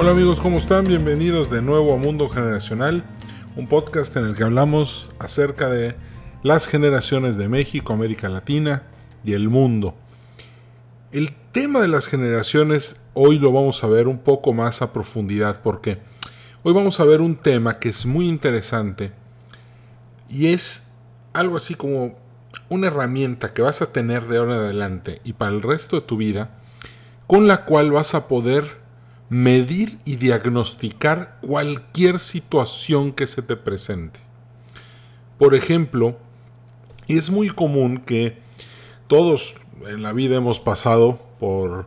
Hola amigos, ¿cómo están? Bienvenidos de nuevo a Mundo Generacional, un podcast en el que hablamos acerca de las generaciones de México, América Latina y el mundo. El tema de las generaciones hoy lo vamos a ver un poco más a profundidad porque hoy vamos a ver un tema que es muy interesante y es algo así como una herramienta que vas a tener de ahora en adelante y para el resto de tu vida con la cual vas a poder medir y diagnosticar cualquier situación que se te presente. Por ejemplo, es muy común que todos en la vida hemos pasado por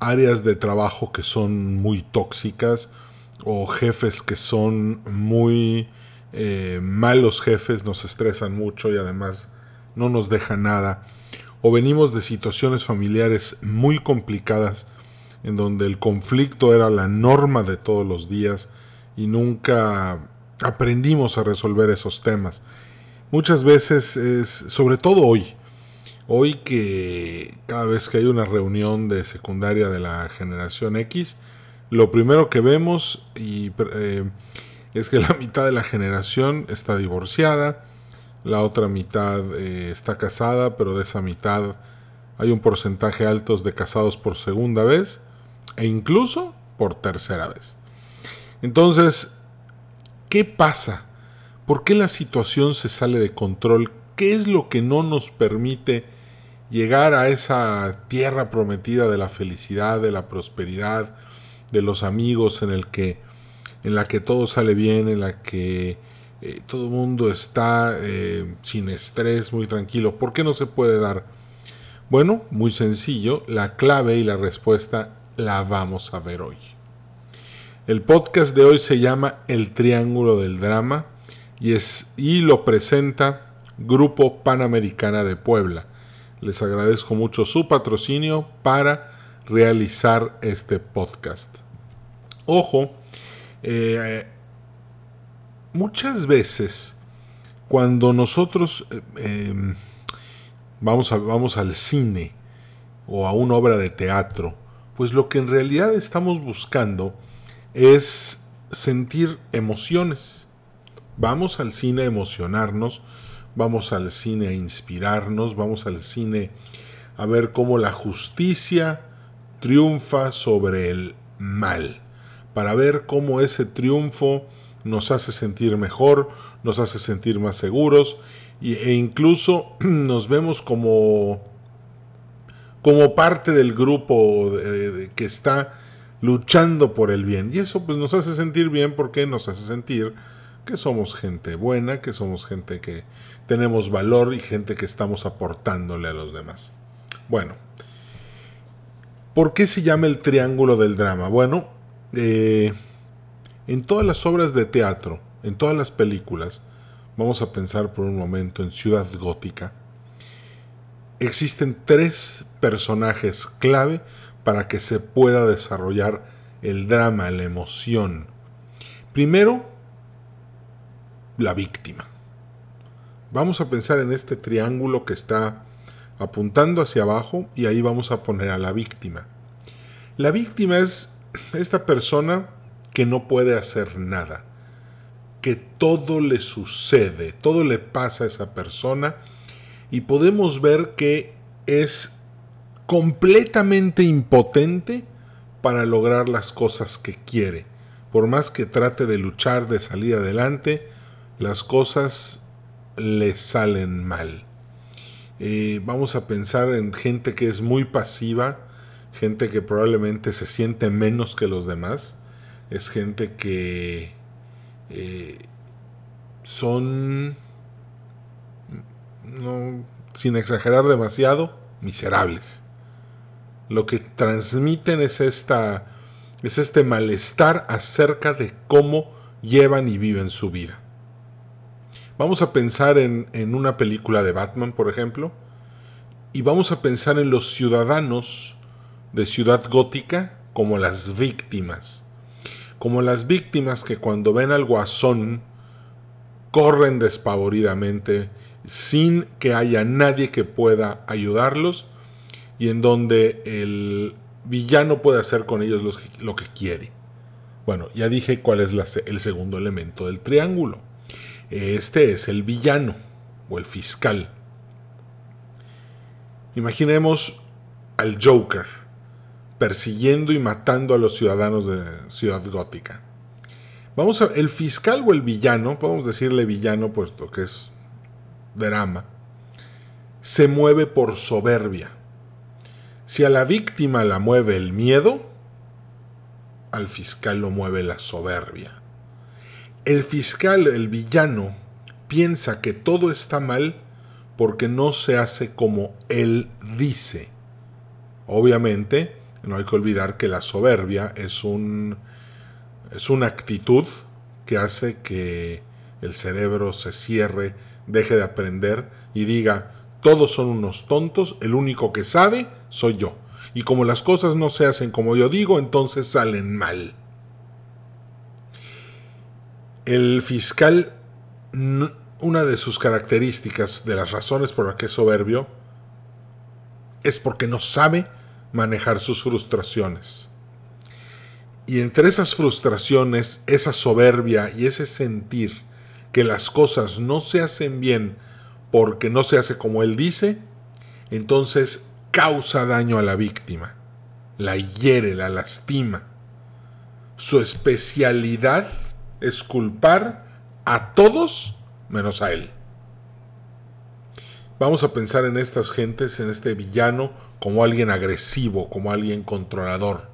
áreas de trabajo que son muy tóxicas o jefes que son muy eh, malos jefes, nos estresan mucho y además no nos dejan nada. O venimos de situaciones familiares muy complicadas en donde el conflicto era la norma de todos los días y nunca aprendimos a resolver esos temas. Muchas veces es, sobre todo hoy, hoy que cada vez que hay una reunión de secundaria de la generación X, lo primero que vemos y, eh, es que la mitad de la generación está divorciada, la otra mitad eh, está casada, pero de esa mitad hay un porcentaje alto de casados por segunda vez e incluso por tercera vez. Entonces, ¿qué pasa? ¿Por qué la situación se sale de control? ¿Qué es lo que no nos permite llegar a esa tierra prometida de la felicidad, de la prosperidad, de los amigos en el que en la que todo sale bien, en la que eh, todo el mundo está eh, sin estrés, muy tranquilo. ¿Por qué no se puede dar? Bueno, muy sencillo, la clave y la respuesta la vamos a ver hoy. El podcast de hoy se llama El Triángulo del Drama y, es, y lo presenta Grupo Panamericana de Puebla. Les agradezco mucho su patrocinio para realizar este podcast. Ojo, eh, muchas veces cuando nosotros eh, em, vamos, vamos al cine o a una obra de teatro, pues lo que en realidad estamos buscando es sentir emociones. Vamos al cine a emocionarnos, vamos al cine a inspirarnos, vamos al cine a ver cómo la justicia triunfa sobre el mal, para ver cómo ese triunfo nos hace sentir mejor, nos hace sentir más seguros e incluso nos vemos como como parte del grupo que está luchando por el bien. Y eso pues nos hace sentir bien porque nos hace sentir que somos gente buena, que somos gente que tenemos valor y gente que estamos aportándole a los demás. Bueno, ¿por qué se llama el triángulo del drama? Bueno, eh, en todas las obras de teatro, en todas las películas, vamos a pensar por un momento en Ciudad Gótica, existen tres personajes clave para que se pueda desarrollar el drama, la emoción. Primero, la víctima. Vamos a pensar en este triángulo que está apuntando hacia abajo y ahí vamos a poner a la víctima. La víctima es esta persona que no puede hacer nada, que todo le sucede, todo le pasa a esa persona y podemos ver que es completamente impotente para lograr las cosas que quiere. Por más que trate de luchar, de salir adelante, las cosas le salen mal. Eh, vamos a pensar en gente que es muy pasiva, gente que probablemente se siente menos que los demás, es gente que eh, son sin exagerar demasiado, miserables. Lo que transmiten es, esta, es este malestar acerca de cómo llevan y viven su vida. Vamos a pensar en, en una película de Batman, por ejemplo, y vamos a pensar en los ciudadanos de Ciudad Gótica como las víctimas. Como las víctimas que cuando ven al guasón corren despavoridamente sin que haya nadie que pueda ayudarlos y en donde el villano puede hacer con ellos lo que quiere. Bueno, ya dije cuál es el segundo elemento del triángulo. Este es el villano o el fiscal. Imaginemos al Joker persiguiendo y matando a los ciudadanos de Ciudad Gótica. Vamos a el fiscal o el villano, podemos decirle villano puesto que es drama, se mueve por soberbia. Si a la víctima la mueve el miedo, al fiscal lo mueve la soberbia. El fiscal, el villano, piensa que todo está mal porque no se hace como él dice. Obviamente, no hay que olvidar que la soberbia es, un, es una actitud que hace que el cerebro se cierre, deje de aprender y diga, todos son unos tontos, el único que sabe soy yo. Y como las cosas no se hacen como yo digo, entonces salen mal. El fiscal, una de sus características, de las razones por las que es soberbio, es porque no sabe manejar sus frustraciones. Y entre esas frustraciones, esa soberbia y ese sentir que las cosas no se hacen bien porque no se hace como él dice, entonces causa daño a la víctima, la hiere, la lastima. Su especialidad es culpar a todos menos a él. Vamos a pensar en estas gentes, en este villano, como alguien agresivo, como alguien controlador.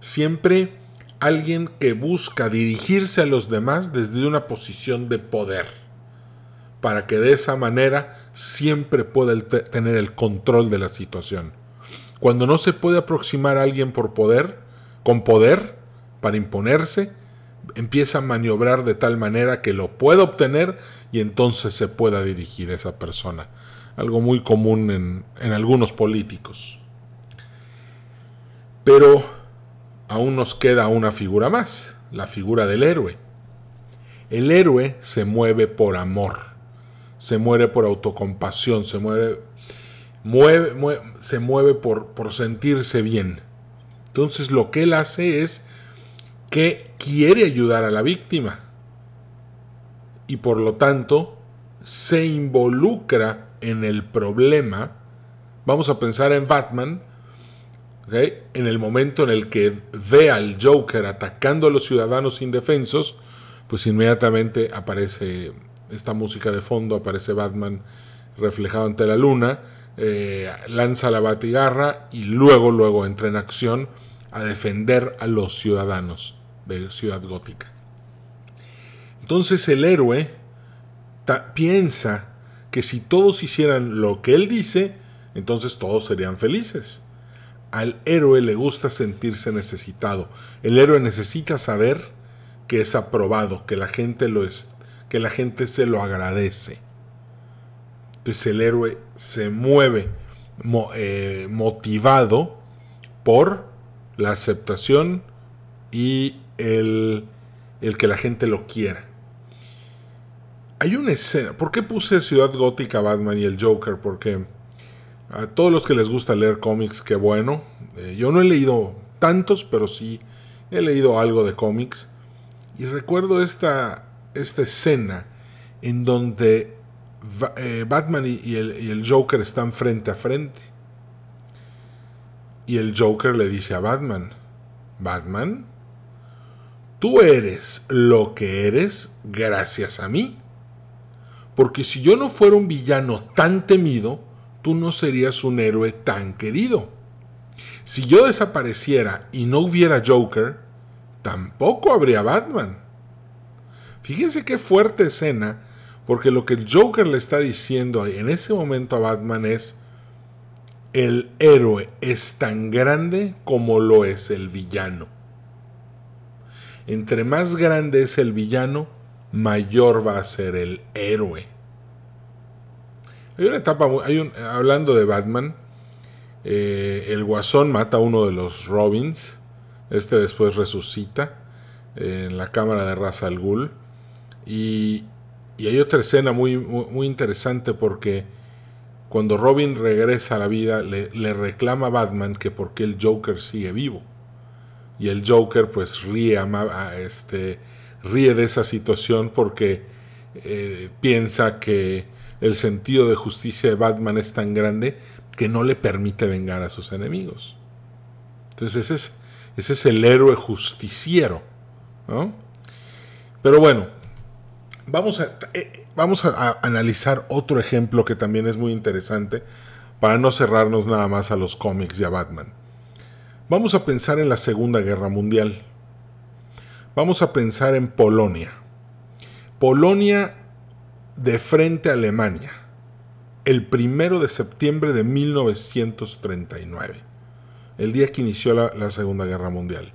Siempre alguien que busca dirigirse a los demás desde una posición de poder, para que de esa manera siempre pueda tener el control de la situación. Cuando no se puede aproximar a alguien por poder, con poder, para imponerse, empieza a maniobrar de tal manera que lo pueda obtener y entonces se pueda dirigir a esa persona. Algo muy común en, en algunos políticos. Pero aún nos queda una figura más, la figura del héroe. El héroe se mueve por amor, se mueve por autocompasión, se mueve, mueve, se mueve por, por sentirse bien. Entonces lo que él hace es que quiere ayudar a la víctima y por lo tanto se involucra en el problema. Vamos a pensar en Batman, en el momento en el que ve al Joker atacando a los ciudadanos indefensos, pues inmediatamente aparece esta música de fondo, aparece Batman reflejado ante la luna, eh, lanza la batigarra y luego, luego entra en acción a defender a los ciudadanos de Ciudad Gótica. Entonces el héroe piensa que si todos hicieran lo que él dice, entonces todos serían felices. Al héroe le gusta sentirse necesitado. El héroe necesita saber que es aprobado, que la gente lo es, que la gente se lo agradece. Entonces el héroe se mueve eh, motivado por la aceptación y el, que la gente lo quiera. Hay una escena. ¿Por qué puse Ciudad Gótica, Batman y el Joker? Porque a todos los que les gusta leer cómics, qué bueno. Eh, yo no he leído tantos, pero sí he leído algo de cómics. Y recuerdo esta, esta escena en donde eh, Batman el, y el Joker están frente a frente. Y el Joker le dice a Batman, Batman, Tú eres lo que eres gracias a mí. Porque si yo no fuera un villano tan temido, tú no serías un héroe tan querido. Si yo desapareciera y no hubiera Joker, tampoco habría Batman. Fíjense qué fuerte escena, porque lo que el Joker le está diciendo en ese momento a Batman es, el héroe es tan grande como lo es el villano entre más grande es el villano, mayor va a ser el héroe. Hay una etapa, hay hablando de Batman, eh, el guasón mata a uno de los Robins, este después resucita en la cámara de Ra's al Ghul, y, hay otra escena muy, muy, interesante porque cuando Robin regresa a la vida le, le reclama a Batman que por qué el Joker sigue vivo. Y el Joker pues ríe, este, ríe de esa situación porque eh, piensa que el sentido de justicia de Batman es tan grande que no le permite vengar a sus enemigos. Entonces ese es, ese es el héroe justiciero. Pero bueno, vamos a, eh, vamos a analizar otro ejemplo que también es muy interesante para no cerrarnos nada más a los cómics y a Batman. Vamos a pensar en la Segunda Guerra Mundial. Vamos a pensar en Polonia. Polonia de frente a Alemania, el primero de septiembre de 1939, el día que inició la, la Segunda Guerra Mundial.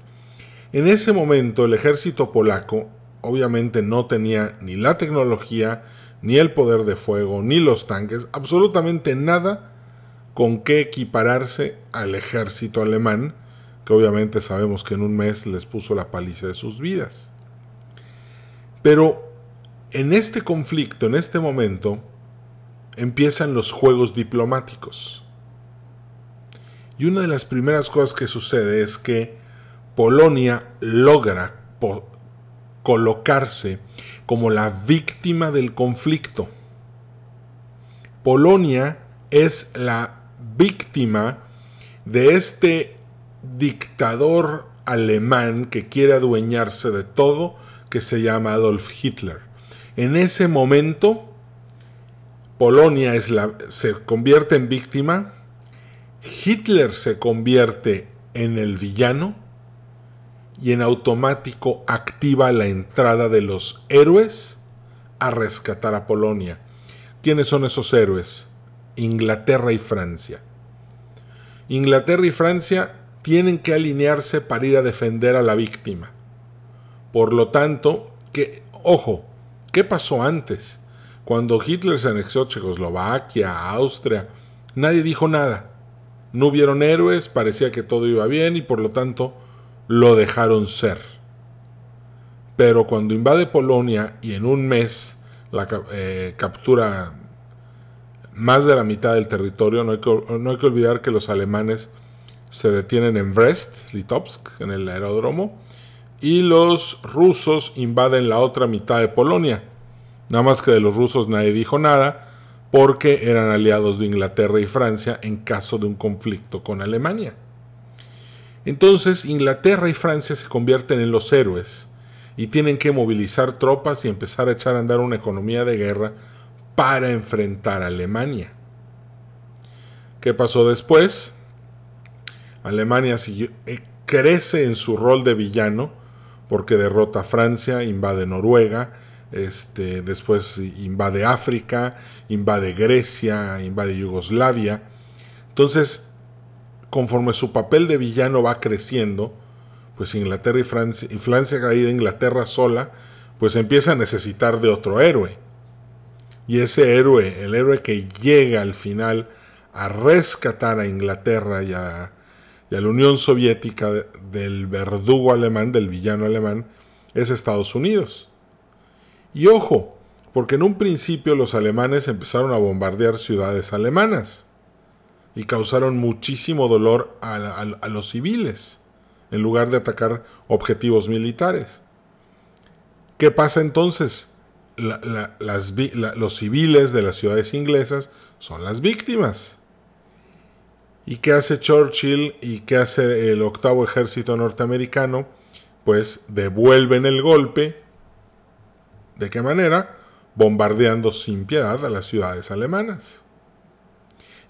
En ese momento el ejército polaco obviamente no tenía ni la tecnología, ni el poder de fuego, ni los tanques, absolutamente nada con qué equipararse al ejército alemán, que obviamente sabemos que en un mes les puso la paliza de sus vidas. Pero en este conflicto, en este momento, empiezan los juegos diplomáticos. Y una de las primeras cosas que sucede es que Polonia logra colocarse como la víctima del conflicto. Polonia es la víctima de este dictador alemán que quiere adueñarse de todo, que se llama Adolf Hitler. En ese momento, Polonia se convierte en víctima, Hitler se convierte en el villano y en automático activa la entrada de los héroes a rescatar a Polonia. ¿Quiénes son esos héroes? Inglaterra y Francia. Inglaterra y Francia tienen que alinearse para ir a defender a la víctima. Por lo tanto, que, ojo, ¿qué pasó antes? Cuando Hitler se anexó Checoslovaquia, Austria, nadie dijo nada. No hubieron héroes, parecía que todo iba bien y por lo tanto lo dejaron ser. Pero cuando invade Polonia y en un mes la eh, captura más de la mitad del territorio. No hay, que, olvidar que los alemanes se detienen en Brest, Litovsk, en el aeródromo, y los rusos invaden la otra mitad de Polonia. Nada más que de los rusos nadie dijo nada, porque eran aliados de Inglaterra y Francia en caso de un conflicto con Alemania. Entonces Inglaterra y Francia se convierten en los héroes y tienen que movilizar tropas y empezar a echar a andar una economía de guerra para enfrentar a Alemania. ¿Qué pasó después? Alemania eh, crece en su rol de villano porque derrota a Francia, invade Noruega, este, después invade África, invade Grecia, invade Yugoslavia. Entonces, conforme su papel de villano va creciendo, pues Inglaterra y Francia, y Francia caída Inglaterra sola, pues empieza a necesitar de otro héroe. Y ese héroe, el héroe que llega al final a rescatar a Inglaterra y a, la Unión Soviética del verdugo alemán, del villano alemán, es Estados Unidos. Y ojo, porque en un principio los alemanes empezaron a bombardear ciudades alemanas y causaron muchísimo dolor a, los civiles, en lugar de atacar objetivos militares. ¿Qué pasa entonces? los civiles de las ciudades inglesas son las víctimas. ¿Y qué hace Churchill y qué hace el octavo ejército norteamericano? Pues devuelven el golpe. ¿De qué manera? Bombardeando sin piedad a las ciudades alemanas.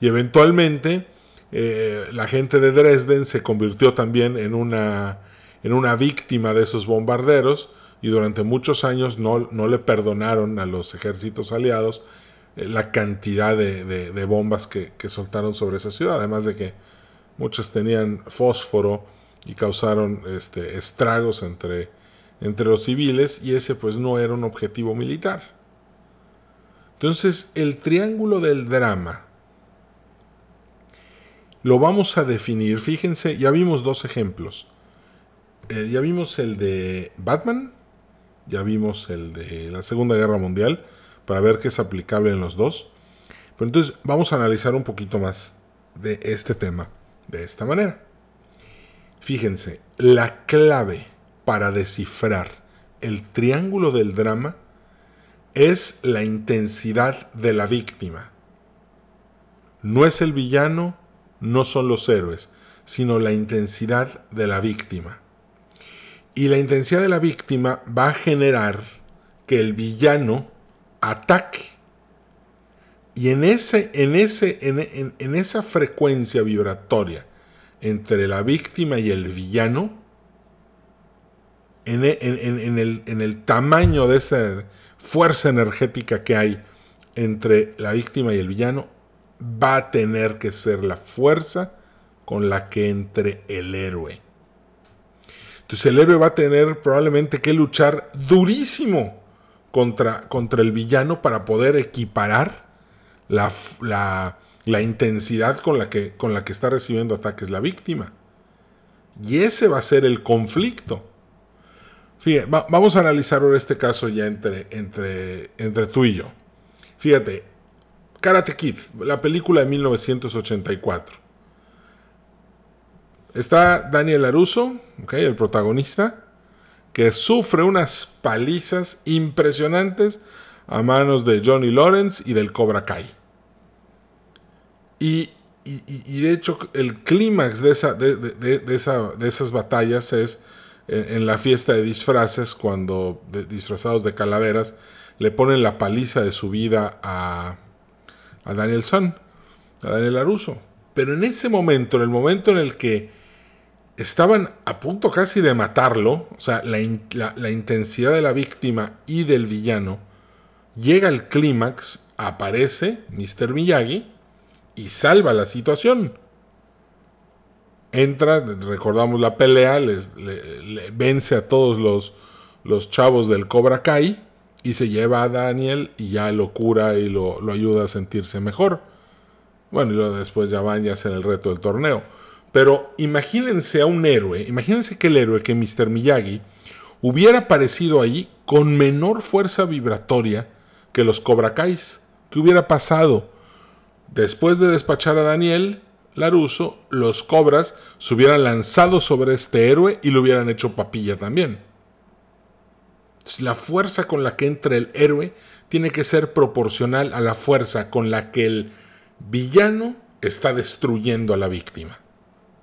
Y eventualmente eh, la gente de Dresden se convirtió también en una, en una víctima de esos bombarderos y durante muchos años no, le perdonaron a los ejércitos aliados la cantidad de, bombas que, soltaron sobre esa ciudad, además de que muchas tenían fósforo y causaron este, estragos entre, entre los civiles y ese pues no era un objetivo militar. Entonces el triángulo del drama lo vamos a definir, fíjense, ya vimos dos ejemplos. Eh, ya vimos el de Batman, ya vimos el de la Segunda Guerra Mundial, para ver qué es aplicable en los dos. Pero entonces vamos a analizar un poquito más de este tema de esta manera. Fíjense, la clave para descifrar el triángulo del drama es la intensidad de la víctima. No es el villano, no son los héroes, sino la intensidad de la víctima. Y la intensidad de la víctima va a generar que el villano ataque. Y en, ese, en, ese, en, esa frecuencia vibratoria entre la víctima y el villano, en, el, en el tamaño de esa fuerza energética que hay entre la víctima y el villano, va a tener que ser la fuerza con la que entre el héroe. Entonces el héroe va a tener probablemente que luchar durísimo contra, contra el villano para poder equiparar la, la, intensidad con la, que, con la que está recibiendo ataques la víctima. Y ese va a ser el conflicto. Fíjate, vamos a analizar ahora este caso ya entre, entre, entre tú y yo. Fíjate, Karate Kid, la película de 1984. Está Daniel Aruso, el protagonista, que sufre unas palizas impresionantes a manos de Johnny Lawrence y del Cobra Kai. Y, de hecho el clímax de, esa, de, esa, de esas batallas es en, la fiesta de disfraces, cuando disfrazados de calaveras le ponen la paliza de su vida a, a Daniel Son, a Daniel Aruso. Pero en ese momento, en el momento en el que estaban a punto casi de matarlo, o sea, la, intensidad de la víctima y del villano, llega al clímax, aparece Mr. Miyagi y salva la situación. Entra, recordamos la pelea, les, vence a todos los, los chavos del Cobra Kai y se lleva a Daniel y ya lo cura y lo, lo ayuda a sentirse mejor. Bueno, y luego después ya van y hacen el reto del torneo. Pero imagínense a un héroe, imagínense que el héroe, que Mr. Miyagi, hubiera aparecido ahí con menor fuerza vibratoria que los Cobra Kais. ¿Qué hubiera pasado? Después de despachar a Daniel Laruso, los cobras se hubieran lanzado sobre este héroe y lo hubieran hecho papilla también. La fuerza con la que entra el héroe tiene que ser proporcional a la fuerza con la que el villano está destruyendo a la víctima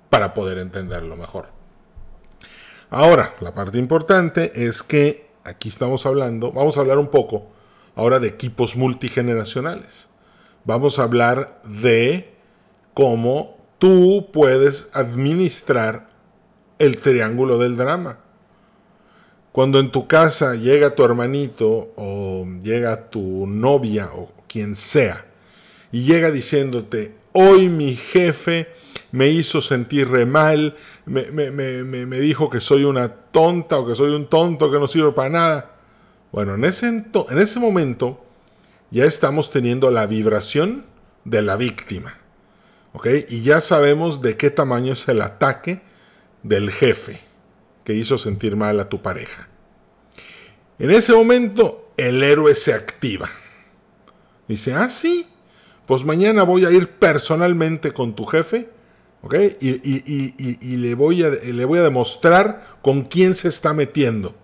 para poder entenderlo mejor. Ahora, la parte importante es que aquí estamos hablando, vamos a hablar un poco ahora de equipos multigeneracionales. Vamos a hablar de cómo tú puedes administrar el triángulo del drama. Cuando en tu casa llega tu hermanito o llega tu novia o quien sea y llega diciéndote, hoy mi jefe me hizo sentir re mal, me, dijo que soy una tonta o que soy un tonto que no sirve para nada. Bueno, en ese, en ese momento ya estamos teniendo la vibración de la víctima. ¿Ok? Y ya sabemos de qué tamaño es el ataque del jefe que hizo sentir mal a tu pareja. En ese momento el héroe se activa. Dice, ah, sí, pues mañana voy a ir personalmente con tu jefe y, le, voy a, le voy a demostrar con quién se está metiendo.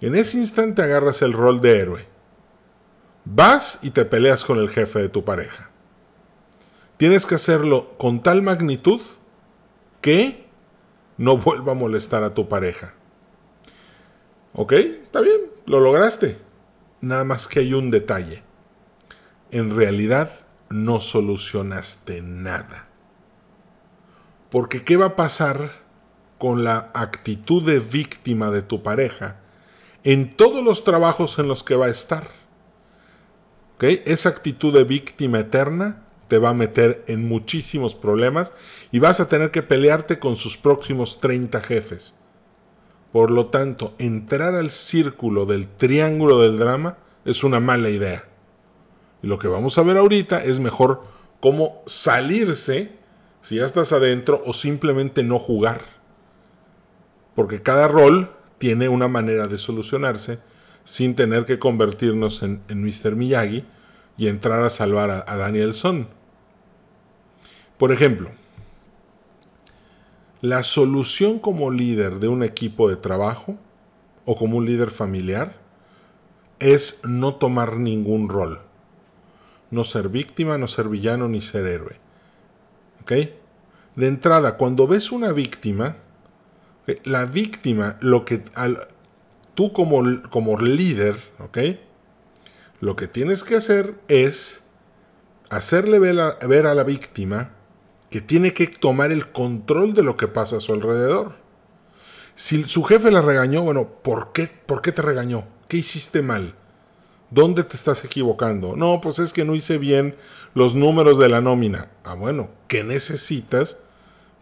En ese instante agarras el rol de héroe. Vas y te peleas con el jefe de tu pareja. Tienes que hacerlo con tal magnitud que no vuelva a molestar a tu pareja. ¿Ok? Está bien, lo lograste. Nada más que hay un detalle. En realidad no solucionaste nada. Porque ¿qué va a pasar con la actitud de víctima de tu pareja en todos los trabajos en los que va a estar? Esa actitud de víctima eterna te va a meter en muchísimos problemas y vas a tener que pelearte con sus próximos 30 jefes. Por lo tanto, entrar al círculo del triángulo del drama es una mala idea. Y lo que vamos a ver ahorita es mejor cómo salirse si ya estás adentro o simplemente no jugar. Porque cada rol tiene una manera de solucionarse sin tener que convertirnos en, Mr. Miyagi y entrar a salvar a, Danielson. Por ejemplo, La solución como líder de un equipo de trabajo o como un líder familiar es no tomar ningún rol. No ser víctima, no ser villano ni ser héroe. ¿Ok? De entrada, cuando ves una víctima, la víctima, lo que tú como, como líder, ¿ok? Lo que tienes que hacer es hacerle ver a, ver a la víctima que tiene que tomar el control de lo que pasa a su alrededor. Si su jefe la regañó, bueno, ¿por qué, ¿por qué te regañó? ¿Qué hiciste mal? ¿Dónde te estás equivocando? No, pues es que no hice bien los números de la nómina. Ah, bueno, ¿qué necesitas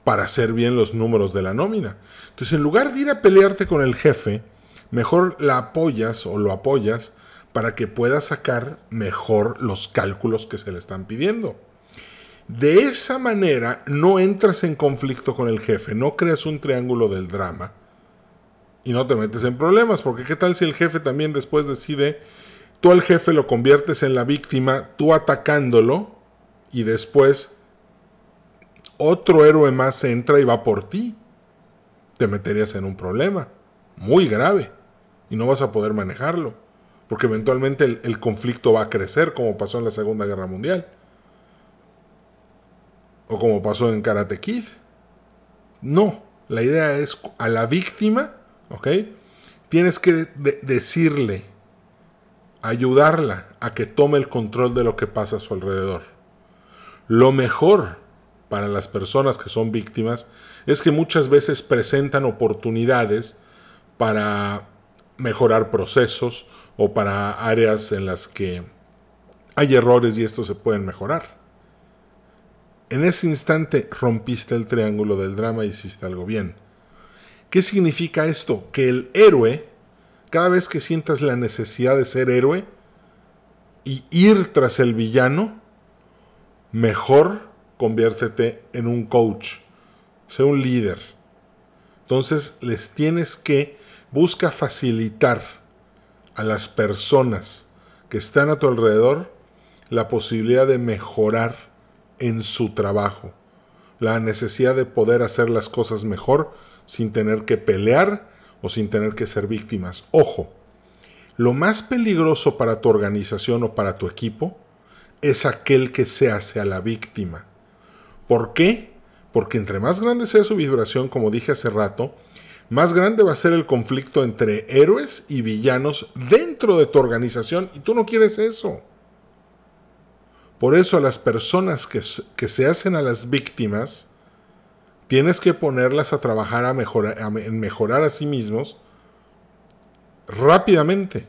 para hacer bien los números de la nómina? Entonces, en lugar de ir a pelearte con el jefe, mejor la apoyas o lo apoyas para que pueda sacar mejor los cálculos que se le están pidiendo. De esa manera no entras en conflicto con el jefe, no creas un triángulo del drama y no te metes en problemas, porque qué tal si el jefe también después decide, tú al jefe lo conviertes en la víctima, tú atacándolo y después otro héroe más entra y va por ti. Te meterías en un problema muy grave y no vas a poder manejarlo porque eventualmente el, conflicto va a crecer como pasó en la Segunda Guerra Mundial. O como pasó en Karate Kid. No, la idea es a la víctima, ¿ok? Tienes que decirle, ayudarla a que tome el control de lo que pasa a su alrededor. Lo mejor para las personas que son víctimas es que muchas veces presentan oportunidades para mejorar procesos o para áreas en las que hay errores y estos se pueden mejorar. En ese instante rompiste el triángulo del drama y hiciste algo bien. ¿Qué significa esto? Que el héroe, cada vez que sientas la necesidad de ser héroe y ir tras el villano, mejor conviértete en un coach, sea un líder. Entonces les tienes que busca facilitar a las personas que están a tu alrededor la posibilidad de mejorar en su trabajo, la necesidad de poder hacer las cosas mejor sin tener que pelear o sin tener que ser víctimas. Ojo, lo más peligroso para tu organización o para tu equipo es aquel que se hace a la víctima. ¿Por qué? Porque entre más grande sea su vibración, como dije hace rato, más grande va a ser el conflicto entre héroes y villanos dentro de tu organización y tú no quieres eso. Por eso a las personas que, se hacen a las víctimas, tienes que ponerlas a trabajar a mejorar, en mejorar a sí mismos rápidamente.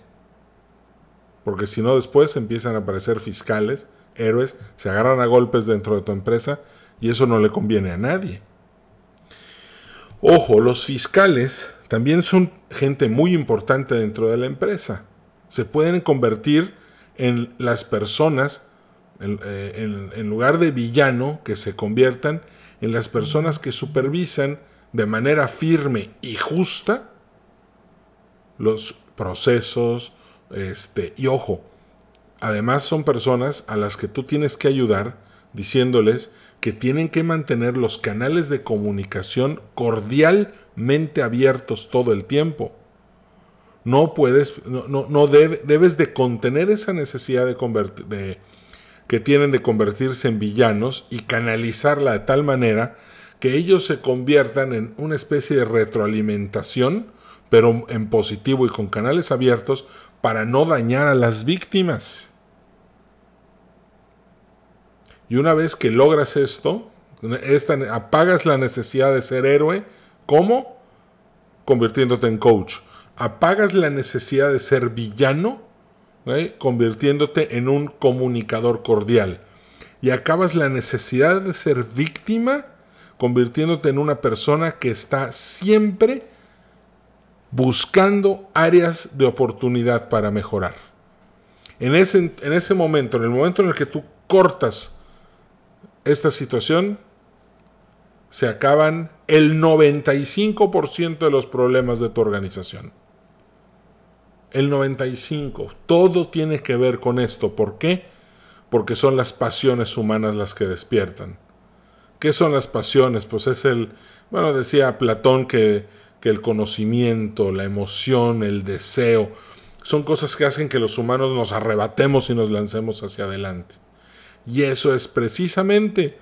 Porque si no después empiezan a aparecer fiscales, héroes, se agarran a golpes dentro de tu empresa y eso no le conviene a nadie. Ojo, los fiscales también son gente muy importante dentro de la empresa. Se pueden convertir en las personas, eh, en, lugar de villano, que se conviertan en las personas que supervisan de manera firme y justa los procesos, este, y ojo, además son personas a las que tú tienes que ayudar diciéndoles que tienen que mantener los canales de comunicación cordialmente abiertos todo el tiempo. No puedes, no, no, debes de contener esa necesidad de, de que tienen de convertirse en villanos y canalizarla de tal manera que ellos se conviertan en una especie de retroalimentación, pero en positivo y con canales abiertos para no dañar a las víctimas. Y una vez que logras esto, apagas la necesidad de ser héroe, ¿cómo? Convirtiéndote en coach. Apagas la necesidad de ser villano, convirtiéndote en un comunicador cordial. Y acabas la necesidad de ser víctima, convirtiéndote en una persona que está siempre buscando áreas de oportunidad para mejorar. En ese, en ese momento, en el momento en el que tú cortas esta situación, se acaban el 95% de los problemas de tu organización. El 95%. Todo tiene que ver con esto. ¿Por qué? Porque son las pasiones humanas las que despiertan. ¿Qué son las pasiones? Pues es el, bueno, decía Platón que, que el conocimiento, la emoción, el deseo, son cosas que hacen que los humanos nos arrebatemos y nos lancemos hacia adelante. Y eso es precisamente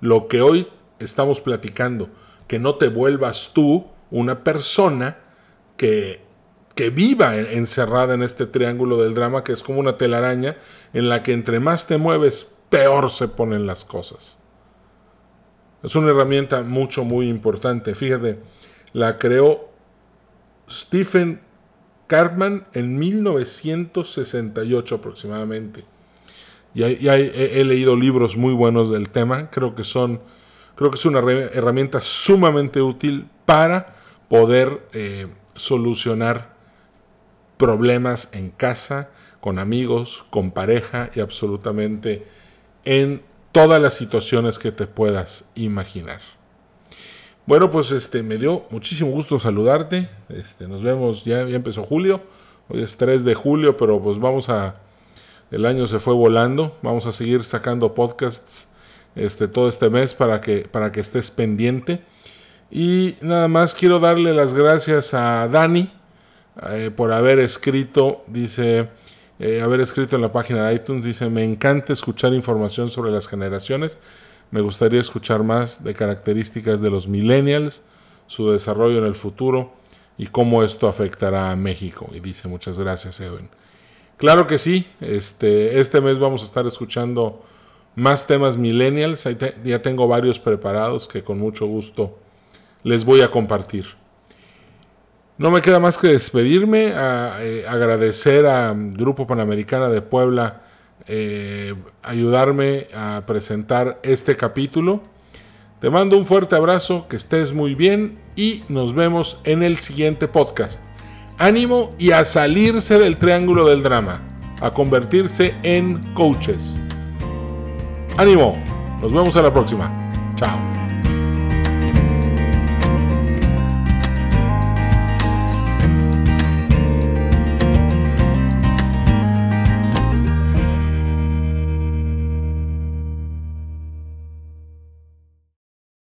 lo que hoy estamos platicando, que no te vuelvas tú una persona que, que viva encerrada en este triángulo del drama que es como una telaraña en la que entre más te mueves, peor se ponen las cosas. Es una herramienta mucho, muy importante. Fíjate, la creó Stephen Cartman en 1968 aproximadamente. Y, he, leído libros muy buenos del tema. Creo que son, creo que es una herramienta sumamente útil para poder eh, solucionar problemas en casa, con amigos, con pareja y absolutamente en todas las situaciones que te puedas imaginar. Bueno, pues este me dio muchísimo gusto saludarte. Este, nos vemos, ya, empezó julio. Hoy es 3 de julio, pero pues vamos a el año se fue volando. Vamos a seguir sacando podcasts este, todo este mes para que, para que estés pendiente. Y nada más quiero darle las gracias a Dani eh, por haber escrito, dice, eh, haber escrito en la página de iTunes, dice, me encanta escuchar información sobre las generaciones. Me gustaría escuchar más de características de los millennials, su desarrollo en el futuro y cómo esto afectará a México. Y dice, muchas gracias, Edwin. Claro que sí, este, este mes vamos a estar escuchando más temas millennials, ya tengo varios preparados que con mucho gusto les voy a compartir. No me queda más que despedirme, eh, agradecer a Grupo Panamericana de Puebla eh, ayudarme a presentar este capítulo. Te mando un fuerte abrazo, que estés muy bien y nos vemos en el siguiente podcast ánimo y a salirse del triángulo del drama, a convertirse en coaches. Ánimo, nos vemos a la próxima. Chao.